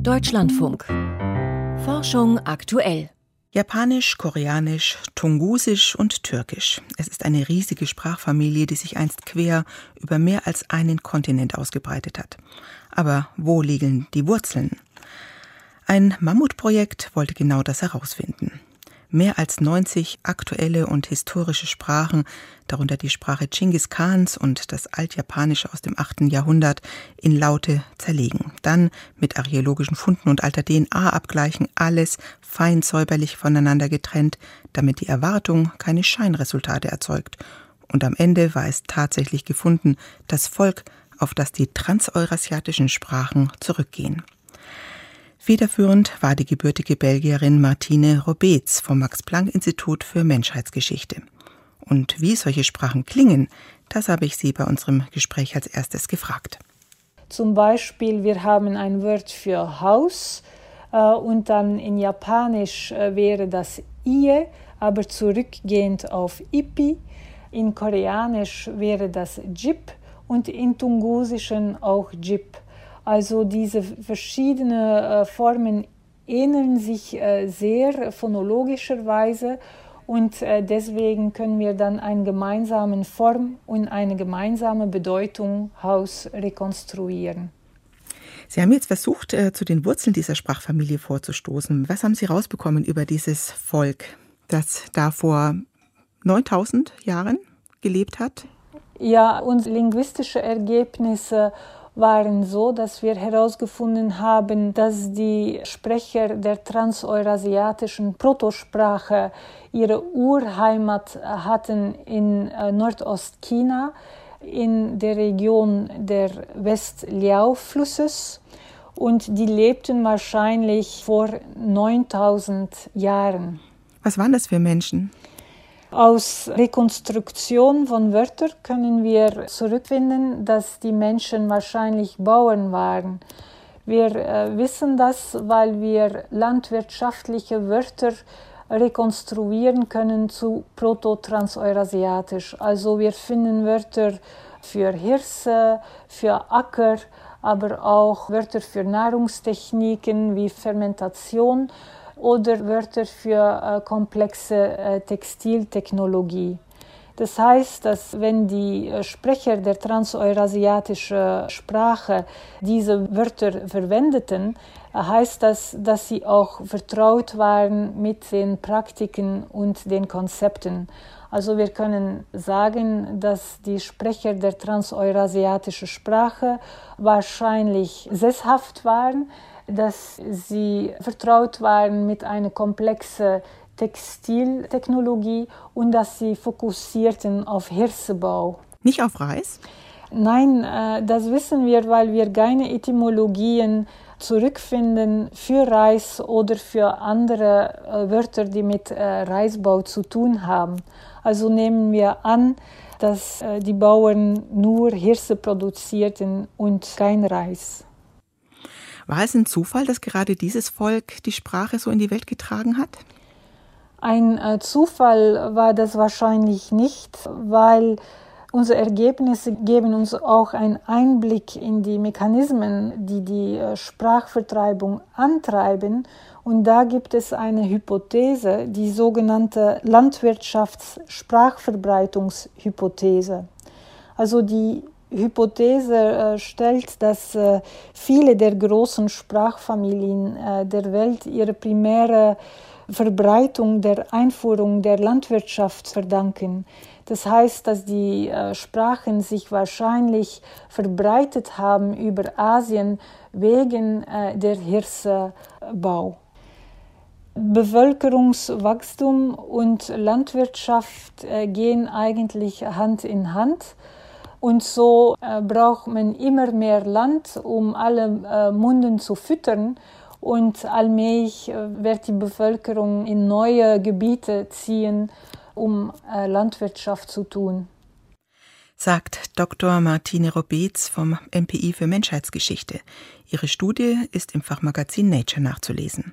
Deutschlandfunk. Forschung aktuell. Japanisch, Koreanisch, Tungusisch und Türkisch. Es ist eine riesige Sprachfamilie, die sich einst quer über mehr als einen Kontinent ausgebreitet hat. Aber wo liegen die Wurzeln? Ein Mammutprojekt wollte genau das herausfinden mehr als 90 aktuelle und historische Sprachen, darunter die Sprache Chinggis Khans und das Altjapanische aus dem 8. Jahrhundert, in Laute zerlegen. Dann mit archäologischen Funden und alter DNA abgleichen, alles fein säuberlich voneinander getrennt, damit die Erwartung keine Scheinresultate erzeugt. Und am Ende war es tatsächlich gefunden, das Volk, auf das die transeurasiatischen Sprachen zurückgehen. Federführend war die gebürtige Belgierin Martine Robetz vom Max-Planck-Institut für Menschheitsgeschichte. Und wie solche Sprachen klingen, das habe ich sie bei unserem Gespräch als erstes gefragt. Zum Beispiel, wir haben ein Wort für Haus äh, und dann in Japanisch äh, wäre das Ie, aber zurückgehend auf Ipi. In Koreanisch wäre das Jip und in Tungusischen auch Jip. Also diese verschiedenen äh, Formen ähneln sich äh, sehr phonologischerweise und äh, deswegen können wir dann eine gemeinsame Form und eine gemeinsame Bedeutung Haus rekonstruieren. Sie haben jetzt versucht, zu den Wurzeln dieser Sprachfamilie vorzustoßen. Was haben Sie rausbekommen über dieses Volk, das da vor 9000 Jahren gelebt hat? Ja, unsere linguistische Ergebnisse waren so, dass wir herausgefunden haben, dass die Sprecher der transeurasiatischen Protosprache ihre Urheimat hatten in äh, Nordostchina, in der Region der West-Liao-Flusses und die lebten wahrscheinlich vor 9000 Jahren. Was waren das für Menschen? Aus Rekonstruktion von Wörtern können wir zurückfinden, dass die Menschen wahrscheinlich Bauern waren. Wir äh, wissen das, weil wir landwirtschaftliche Wörter rekonstruieren können zu Proto-Transeurasiatisch. Also wir finden Wörter für Hirse, für Acker, aber auch Wörter für Nahrungstechniken wie Fermentation oder Wörter für äh, komplexe äh, Textiltechnologie. Das heißt, dass wenn die äh, Sprecher der transeurasiatischen Sprache diese Wörter verwendeten, heißt das, dass sie auch vertraut waren mit den Praktiken und den Konzepten. Also wir können sagen, dass die Sprecher der transeurasiatischen Sprache wahrscheinlich sesshaft waren, dass sie vertraut waren mit einer komplexen Textiltechnologie und dass sie fokussierten auf Hirsebau. Nicht auf Reis? Nein, äh, das wissen wir, weil wir keine Etymologien zurückfinden für Reis oder für andere äh, Wörter, die mit äh, Reisbau zu tun haben. Also nehmen wir an, dass die Bauern nur Hirse produzierten und kein Reis. War es ein Zufall, dass gerade dieses Volk die Sprache so in die Welt getragen hat? Ein äh, Zufall war das wahrscheinlich nicht, weil unsere Ergebnisse geben uns auch einen Einblick in die Mechanismen, die die äh, Sprachvertreibung antreiben. Und da gibt es eine Hypothese, die sogenannte Landwirtschaftssprachverbreitungshypothese. Also die Hypothese äh, stellt, dass äh, viele der großen Sprachfamilien äh, der Welt ihre primäre Verbreitung der Einführung der Landwirtschaft verdanken. Das heißt, dass die Sprachen sich wahrscheinlich verbreitet haben über Asien wegen der Hirsebau. Bevölkerungswachstum und Landwirtschaft gehen eigentlich Hand in Hand. Und so äh, braucht man immer mehr Land, um alle äh, Munden zu füttern. Und allmählich äh, wird die Bevölkerung in neue Gebiete ziehen, um äh, Landwirtschaft zu tun. Sagt Dr. Martine Robetz vom MPI für Menschheitsgeschichte. Ihre Studie ist im Fachmagazin Nature nachzulesen.